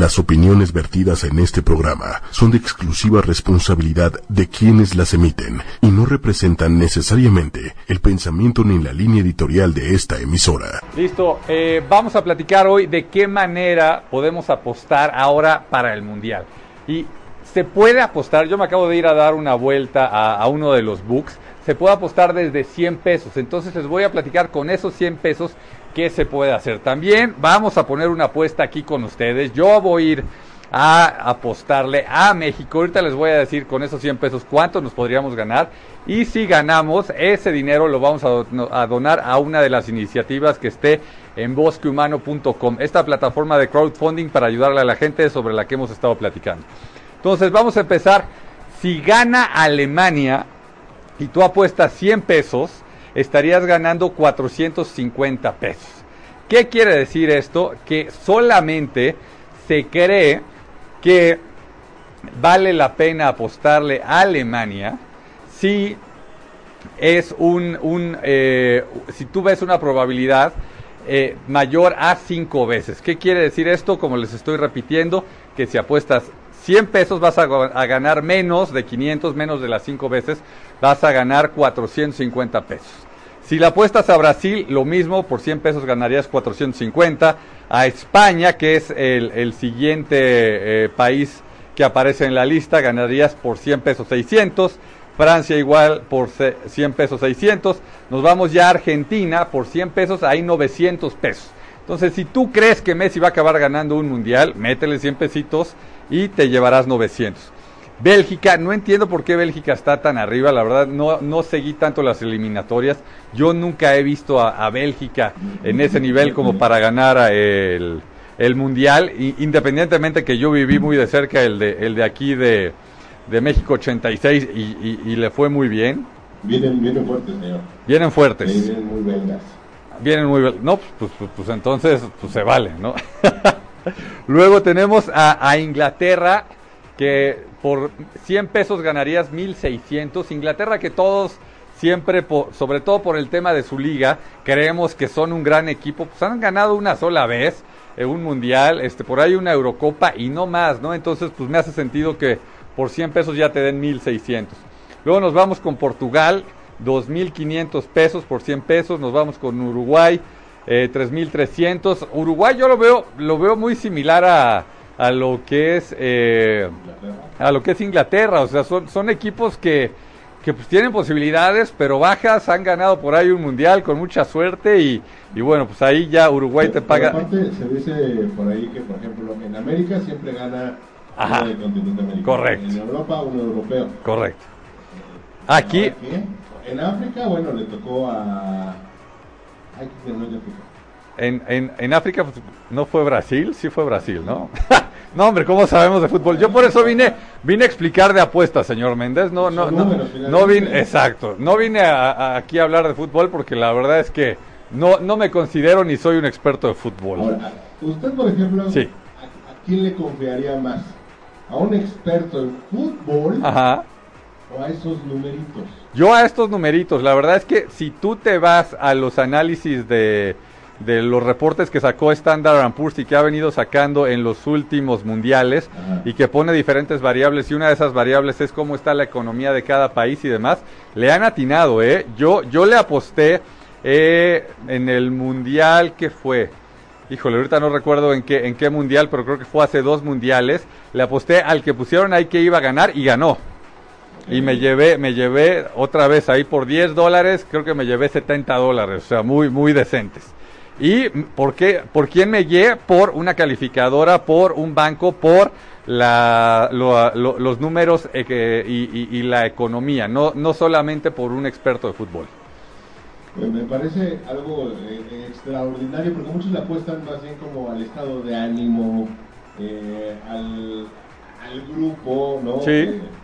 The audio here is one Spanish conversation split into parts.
Las opiniones vertidas en este programa son de exclusiva responsabilidad de quienes las emiten y no representan necesariamente el pensamiento ni la línea editorial de esta emisora. Listo, eh, vamos a platicar hoy de qué manera podemos apostar ahora para el Mundial. Y se puede apostar, yo me acabo de ir a dar una vuelta a, a uno de los books, se puede apostar desde 100 pesos. Entonces les voy a platicar con esos 100 pesos qué se puede hacer. También vamos a poner una apuesta aquí con ustedes. Yo voy a ir a apostarle a México. Ahorita les voy a decir con esos 100 pesos cuánto nos podríamos ganar. Y si ganamos, ese dinero lo vamos a, donar a una de las iniciativas que esté en bosquehumano.com, esta plataforma de crowdfunding para ayudarle a la gente sobre la que hemos estado platicando. Entonces vamos a empezar. Si gana Alemania y tú apuestas 100 pesos, estarías ganando 450 pesos. ¿Qué quiere decir esto? Que solamente se cree que vale la pena apostarle a Alemania si es un, un eh, si tú ves una probabilidad eh, mayor a 5 veces. ¿Qué quiere decir esto? Como les estoy repitiendo, que si apuestas 100 pesos vas a, a ganar menos de 500, menos de las 5 veces, vas a ganar 450 pesos. Si la apuestas a Brasil, lo mismo, por 100 pesos ganarías 450. A España, que es el, el siguiente eh, país que aparece en la lista, ganarías por 100 pesos 600. Francia igual por 100 pesos 600. Nos vamos ya a Argentina, por 100 pesos hay 900 pesos. Entonces, si tú crees que Messi va a acabar ganando un mundial, métele 100 pesitos y te llevarás 900. Bélgica, no entiendo por qué Bélgica está tan arriba, la verdad no, no seguí tanto las eliminatorias. Yo nunca he visto a, a Bélgica en ese nivel como para ganar el, el Mundial, y, independientemente que yo viví muy de cerca el de, el de aquí de, de México 86 y, y, y, le fue muy bien. Vienen, vienen fuertes, señor. Vienen fuertes. Sí, vienen muy belgas. Vienen muy belgas. No, pues, pues, pues, entonces pues se vale, ¿no? Luego tenemos a, a Inglaterra que por 100 pesos ganarías 1600. Inglaterra que todos siempre, por, sobre todo por el tema de su liga, creemos que son un gran equipo, pues han ganado una sola vez eh, un mundial, este por ahí una Eurocopa y no más, ¿no? Entonces, pues me hace sentido que por 100 pesos ya te den 1600. Luego nos vamos con Portugal, 2500 pesos por 100 pesos, nos vamos con Uruguay, eh, 3300. Uruguay yo lo veo lo veo muy similar a a lo que es eh, a lo que es Inglaterra, o sea, son, son equipos que, que pues tienen posibilidades, pero bajas, han ganado por ahí un mundial con mucha suerte y, y bueno, pues ahí ya Uruguay te paga. Aparte se dice por ahí que, por ejemplo, en América siempre gana Ajá. uno del continente americano. Correcto. En Europa, uno europeo. Correcto. Aquí, Aquí, en África, bueno, le tocó a. Ay, que no África. en, en, en África pues, no fue Brasil, sí fue Brasil, ¿no? no, hombre, ¿cómo sabemos de fútbol? Yo por eso vine vine a explicar de apuestas, señor Méndez. No, no, no, no vine, exacto, no vine a, a- aquí a hablar de fútbol porque la verdad es que no, no me considero ni soy un experto de fútbol. Ahora, usted, por ejemplo, Sí. ¿a, a quién le confiaría más? ¿A un experto en fútbol Ajá. o a esos numeritos? Yo a estos numeritos, la verdad es que si tú te vas a los análisis de, de los reportes que sacó Standard Poor's y que ha venido sacando en los últimos mundiales Ajá. y que pone diferentes variables y una de esas variables es cómo está la economía de cada país y demás, le han atinado, ¿eh? Yo, yo le aposté eh, en el mundial que fue. Híjole, ahorita no recuerdo en qué, en qué mundial, pero creo que fue hace dos mundiales. Le aposté al que pusieron ahí que iba a ganar y ganó. Y me llevé, me llevé otra vez ahí por 10 dólares, creo que me llevé 70 dólares, o sea, muy, muy decentes. ¿Y por qué? ¿Por quién me guié? Por una calificadora, por un banco, por la, lo- lo- los números eh, y, y- y la economía, no, no solamente por un experto de fútbol. Pues me parece algo eh, extraordinario porque muchos le apuestan más bien como al estado de ánimo, eh, al, al grupo, ¿no? Sí.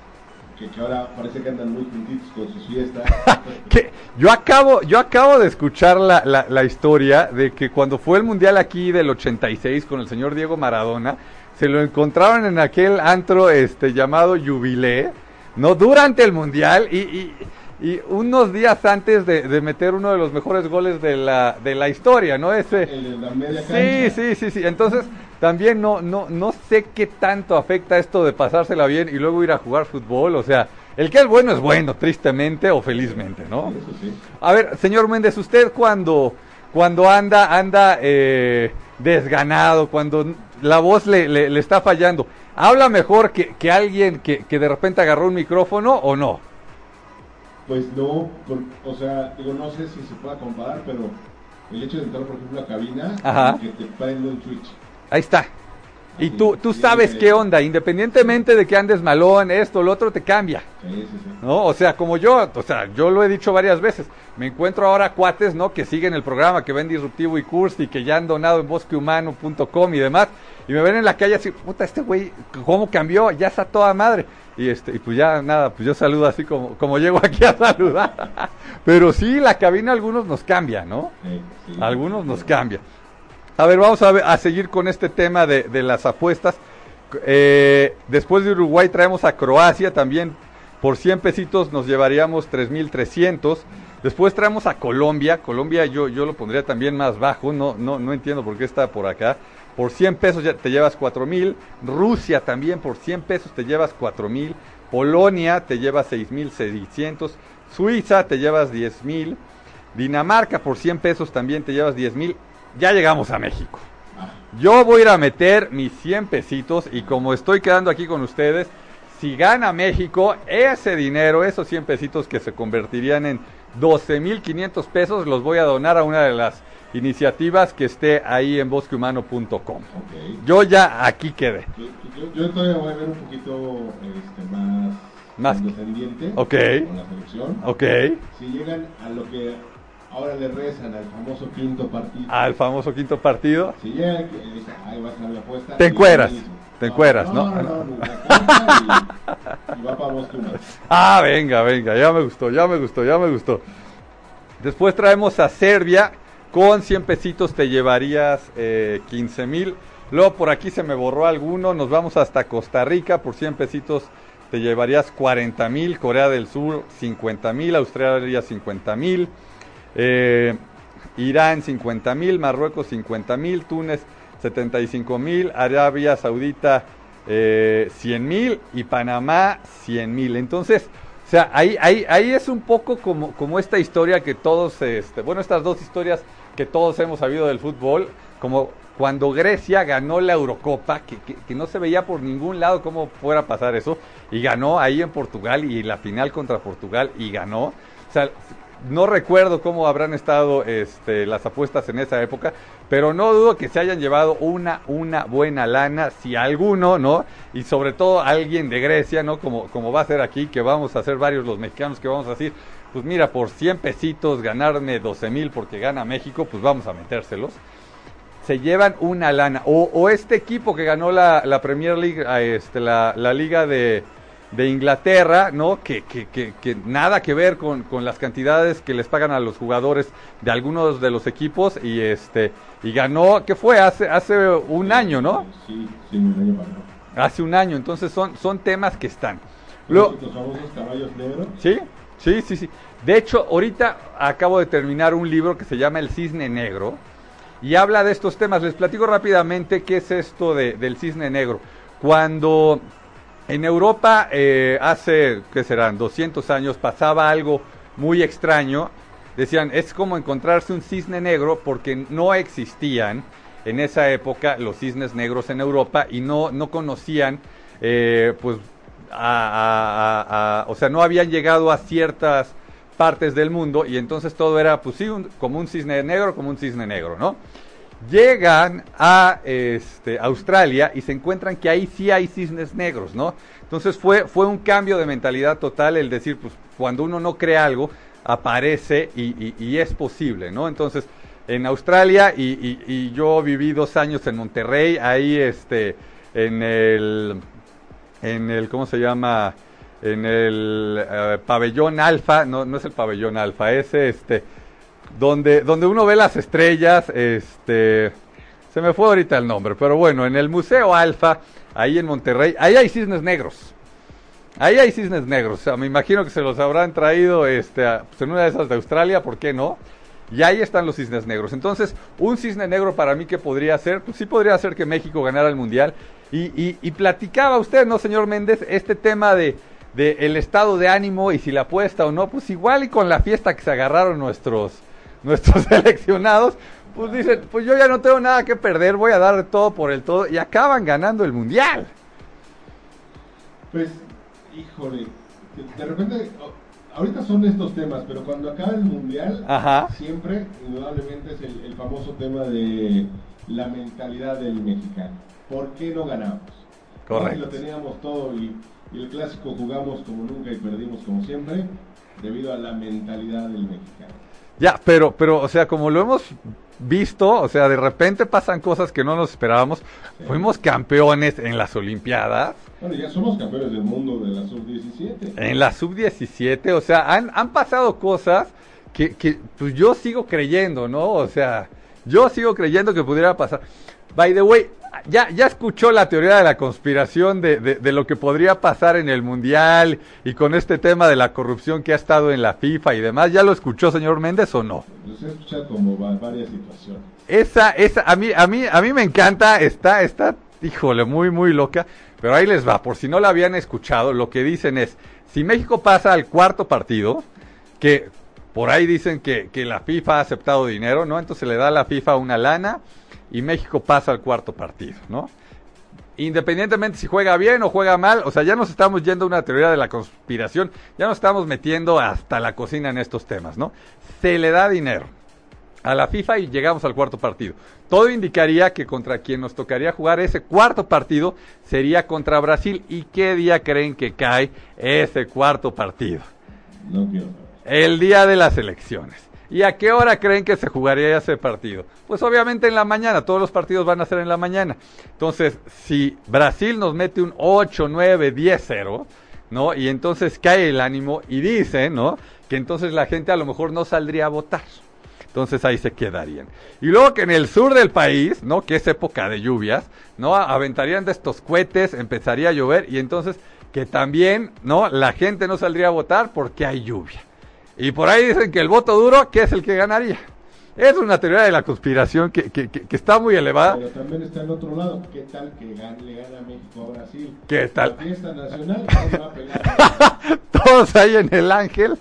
Que, que ahora parece que andan muy juntitos con sus fiestas. que yo acabo, yo acabo de escuchar la, la, la historia de que cuando fue el mundial aquí del 86 con el señor Diego Maradona, se lo encontraron en aquel antro este llamado Jubilé, no durante el mundial y, y, y unos días antes de, de meter uno de los mejores goles de la, de la historia, ¿no? Ese, El de la media Sí, sí, sí, sí. Entonces, también no, no, no sé qué tanto afecta esto de pasársela bien y luego ir a jugar fútbol. O sea, el que es bueno es bueno, tristemente o felizmente, ¿no? Sí. A ver, señor Méndez, usted cuando, cuando anda, anda eh, desganado, cuando la voz le, le, le está fallando, ¿habla mejor que, que alguien que, que de repente agarró un micrófono o no? Pues no, por- o sea, digo, no sé si se pueda comparar, pero el hecho de entrar, por ejemplo, a cabina, Ajá. que te prende un switch. Ahí está. Y tú, tú sabes qué onda, independientemente de que andes malón, esto, lo otro, te cambia. ¿no? O sea, como yo, o sea, yo lo he dicho varias veces, me encuentro ahora cuates, ¿no? Que siguen el programa, que ven Disruptivo y Cursi, y que ya han donado en bosquehumano.com y demás, y me ven en la calle así, puta, este güey, ¿cómo cambió? Ya está toda madre. Y este, y pues ya nada, pues yo saludo así como, como llego aquí a saludar. Pero sí, la cabina algunos nos cambia, ¿no? Algunos nos cambia. A ver, vamos a, seguir con este tema de, las apuestas. Eh, después de Uruguay traemos a Croacia también. Por 100 pesitos nos llevaríamos 3.300. Después traemos a Colombia. Colombia yo, yo lo pondría también más bajo. No, no, no entiendo por qué está por acá. Por 100 pesos ya te llevas 4.000. Rusia también por 100 pesos te llevas 4.000. Polonia te llevas 6.600. Suiza te llevas 10.000. Dinamarca por 100 pesos también te llevas 10 mil. Ya llegamos a México. Yo voy a ir a meter mis 100 pesitos y como estoy quedando aquí con ustedes, si gana México, ese dinero, esos 100 pesitos que se convertirían en 12.500 pesos, los voy a donar a una de las iniciativas que esté ahí en bosquehumano.com. ok. Yo ya aquí quedé. Yo, yo- yo todavía voy a ver un poquito este, más, Más- condescendiente Ok. con la selección. Ok. Si llegan a lo que ahora le rezan al famoso quinto partido. Al famoso quinto partido. Si llegan, que dice, ahí va a estar la apuesta. Te encueras, te encueras, ¿no? No, no, no, no, y, y va para vos tú. Ah, venga, venga, ya me gustó, ya me gustó, ya me gustó. Después traemos a Serbia, con 100 pesitos te llevarías eh, 15 mil. Luego por aquí se me borró alguno, nos vamos hasta Costa Rica, por 100 pesitos te llevarías 40 mil. Corea del Sur 50 mil, Australia 50 mil. Eh, Irán 50 mil, Marruecos 50 mil, Túnez 75 mil, Arabia Saudita eh, 100 mil y Panamá 100 mil. Entonces, o sea, ahí, ahí, ahí es un poco como, como esta historia que todos, este, bueno, estas dos historias que todos hemos sabido del fútbol, como cuando Grecia ganó la Eurocopa, que, que, no se veía por ningún lado cómo fuera a pasar eso, y ganó ahí en Portugal y la final contra Portugal y ganó. O sea, no recuerdo cómo habrán estado este, las apuestas en esa época, pero no dudo que se hayan llevado una, una buena lana, si alguno, ¿no? Y sobre todo alguien de Grecia, ¿no? Como, como va a ser aquí, que vamos a hacer varios los mexicanos que vamos a decir, pues mira, por 100 pesitos ganarme 12 mil porque gana México, pues vamos a metérselos. Se llevan una lana. O, o este equipo que ganó la, la Premier League, a este, la, la liga de, de Inglaterra, ¿no? Que, que, que, que nada que ver con, con, las cantidades que les pagan a los jugadores de algunos de los equipos y este y ganó, ¿qué fue? Hace hace un año, ¿no? Sí, sí, un año. Hace un año, entonces son son temas que están. Luego, los famosos caballos negros. Sí, sí, sí, sí. De hecho, ahorita acabo de terminar un libro que se llama El Cisne Negro y habla de estos temas. Les platico rápidamente qué es esto de, del cisne negro. Cuando en Europa eh, hace, ¿qué serán? 200 años pasaba algo muy extraño. Decían, es como encontrarse un cisne negro porque no existían en esa época los cisnes negros en Europa y no, no conocían, eh, pues, a, a, a, o sea, no habían llegado a ciertas partes del mundo y entonces todo era, pues sí, un, como un cisne negro, como un cisne negro, ¿no? Llegan a este, Australia y se encuentran que ahí sí hay cisnes negros, ¿no? Entonces fue, fue un cambio de mentalidad total el decir, pues cuando uno no cree algo, aparece y, es posible, ¿no? Entonces, en Australia y, y, yo viví dos años en Monterrey, ahí este, en el, en el, ¿cómo se llama? En el uh, pabellón alfa, no, no es el pabellón alfa, es este, donde, donde uno ve las estrellas, este, se me fue ahorita el nombre, pero bueno, en el Museo Alfa, ahí en Monterrey, ahí hay cisnes negros. Ahí hay cisnes negros, o sea, me imagino que se los habrán traído este, pues en una de esas de Australia, ¿por qué no? Y ahí están los cisnes negros. Entonces, un cisne negro para mí que podría ser, pues sí podría ser que México ganara el Mundial. Y, y, y platicaba usted, ¿no, señor Méndez? Este tema de, de, el estado de ánimo y si la apuesta o no, pues igual y con la fiesta que se agarraron nuestros, nuestros seleccionados, pues dicen, pues yo ya no tengo nada que perder, voy a dar todo por el todo y acaban ganando el Mundial. Pues, híjole, de repente ahorita son estos temas, pero cuando acaba el mundial, Ajá. siempre, indudablemente, es el, el, famoso tema de la mentalidad del mexicano. ¿Por qué no ganamos? Correcto. Lo teníamos todo y, y, el clásico jugamos como nunca y perdimos como siempre, debido a la mentalidad del mexicano. Ya, pero, pero, o sea, como lo hemos visto, o sea, de repente pasan cosas que no nos esperábamos. Sí. Fuimos campeones en las Olimpiadas. Bueno, ya somos campeones del mundo de la sub-17. En la sub-17, o sea, han, han pasado cosas que, que, pues yo sigo creyendo, ¿no? O sea, yo sigo creyendo que pudiera pasar. By the way, ya, ya escuchó la teoría de la conspiración de, de, de, lo que podría pasar en el Mundial y con este tema de la corrupción que ha estado en la FIFA y demás. ¿Ya lo escuchó, señor Méndez, o no? He escuchado como varias situaciones. Esa, esa, a mí, a mí, a mí me encanta, está, está, híjole, muy, muy loca. Pero ahí les va, por si no la habían escuchado, lo que dicen es, si México pasa al cuarto partido, que por ahí dicen que, que la FIFA ha aceptado dinero, ¿no? Entonces le da a la FIFA una lana y México pasa al cuarto partido, ¿no? Independientemente si juega bien o juega mal, o sea, ya nos estamos yendo a una teoría de la conspiración, ya nos estamos metiendo hasta la cocina en estos temas, ¿no? Se le da dinero a la FIFA y llegamos al cuarto partido. Todo indicaría que contra quien nos tocaría jugar ese cuarto partido sería contra Brasil. ¿Y qué día creen que cae ese cuarto partido? No quiero. El día de las elecciones. ¿Y a qué hora creen que se jugaría ese partido? Pues obviamente en la mañana, todos los partidos van a ser en la mañana. Entonces, si Brasil nos mete un 8, 9, 10, 0, ¿no? Y entonces cae el ánimo y dice, ¿no? Que entonces la gente a lo mejor no saldría a votar. Entonces ahí se quedarían. Y luego que en el sur del país, ¿no? Que es época de lluvias, ¿no? Aventarían de estos cohetes, empezaría a llover y entonces que también, ¿no? La gente no saldría a votar porque hay lluvia. Y por ahí dicen que el voto duro, ¿qué es el que ganaría? Es una teoría de la conspiración que, que, que, que, está muy elevada. Pero también está el otro lado. ¿Qué tal que gane, le gana México a Brasil? ¿Qué tal? La fiesta nacional ¿cómo va a pegar? Todos ahí en el ángel,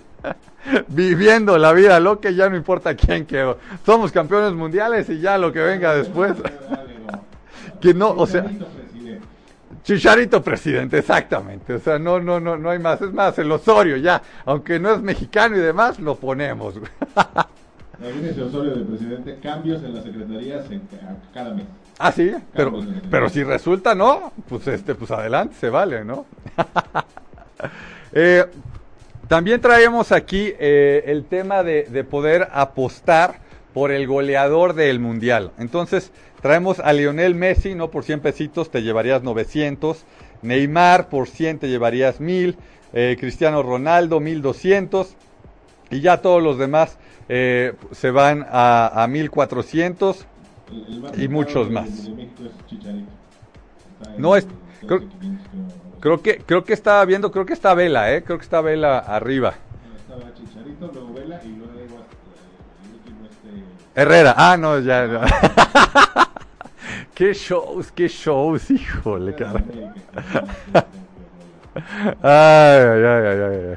viviendo la vida loca y ya no importa quién quedó. Somos campeones mundiales y ya lo que venga después. que no, o sea... Chicharito presidente, exactamente. O sea, no, no, no, no hay más. Es más, el Osorio ya, aunque no es mexicano y demás, lo ponemos. Imagínese Osorio de presidente, cambios en las secretarías en, cada mes. Ah, sí, pero, pero si resulta no, pues este, pues adelante, se vale, ¿no? eh, también traemos aquí eh, el tema de, de poder apostar por el goleador del mundial. Entonces, traemos a Lionel Messi, ¿no? Por 100 pesitos te llevarías 900. Neymar, por 100 te llevarías 1000. Eh, Cristiano Ronaldo, 1200. Y ya todos los demás eh, se van a, a 1400 El, el y muchos más. No es- creo- 12, 500, creo. Creo que, creo que estaba viendo, creo que está Vela, ¿eh? Creo que está Vela arriba. Estaba Chicharito, luego Vela y luego Herrera, ah, no, ya. ya. qué shows, qué shows, híjole, cara. Ay, ay, ay, ay, ay, ay.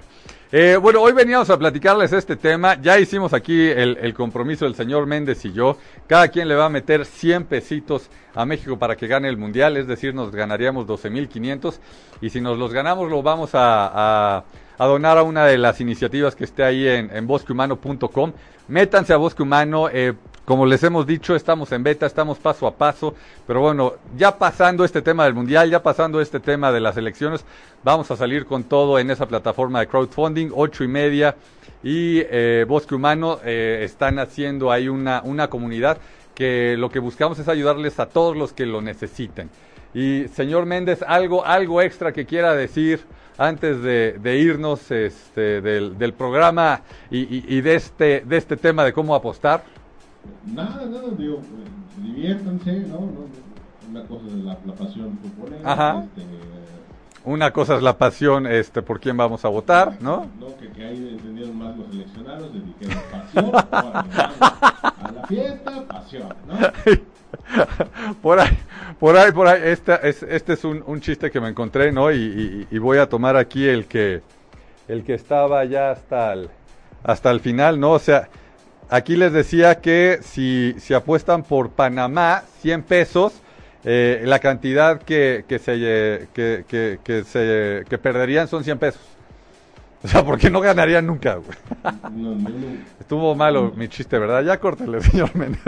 Eh, bueno, hoy veníamos a platicarles este tema. Ya hicimos aquí el, el, compromiso del señor Méndez y yo. Cada quien le va a meter 100 pesitos a México para que gane el mundial. Es decir, nos ganaríamos 12.500. Y si nos los ganamos, lo vamos a, a, a, donar a una de las iniciativas que esté ahí en, en bosquehumano.com. Métanse a Bosque Humano. Eh, como les hemos dicho, estamos en beta, estamos paso a paso, pero bueno, ya pasando este tema del mundial, ya pasando este tema de las elecciones, vamos a salir con todo en esa plataforma de crowdfunding, ocho y media y eh, Bosque Humano eh, están haciendo ahí una, una comunidad que lo que buscamos es ayudarles a todos los que lo necesiten. Y señor Méndez, algo, algo extra que quiera decir antes de, de irnos este, del, del, programa y, y, y de, este, de este tema de cómo apostar. Nada, nada, digo, eh, diviértanse, ¿no? no una cosa de la, la pasión futbolera. Ajá. Este, una cosa es la pasión este, por quién vamos a votar, ¿no? No, que, que ahí entendieron más los eleccionados, le dijeron pasión, a la fiesta, pasión, ¿no? por ahí, por ahí, por ahí, este es, este es un, un chiste que me encontré, ¿no? Y, voy a tomar aquí el que, el que estaba ya hasta el, hasta el final, ¿no? O sea, aquí les decía que si, si apuestan por Panamá, 100 pesos, eh, la cantidad que, que, se, eh, que, que, que se, que perderían son 100 pesos. O sea, porque no ganarían nunca, güey. No, no, no. Estuvo malo mi chiste, ¿verdad? Ya córtale, señor Méndez.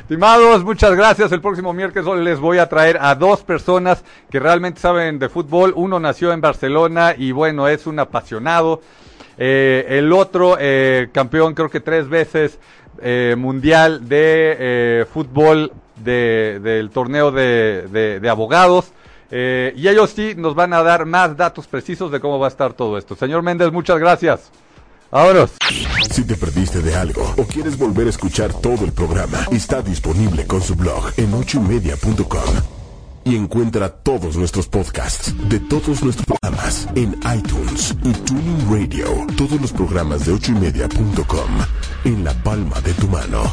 Estimados, muchas gracias. El próximo miércoles les voy a traer a dos personas que realmente saben de fútbol. Uno nació en Barcelona y bueno, es un apasionado. Eh, el otro, eh, campeón creo que tres veces eh, mundial de eh, fútbol de- del torneo de, de- de abogados. Eh, y ellos sí nos van a dar más datos precisos de cómo va a estar todo esto. Señor Méndez, muchas gracias. Vámonos. Si te perdiste de algo o quieres volver a escuchar todo el programa, está disponible con su blog en ochoymedia.com. Y encuentra todos nuestros podcasts de todos nuestros programas en iTunes y Tuning Radio. Todos los programas de ochoymedia.com en la palma de tu mano.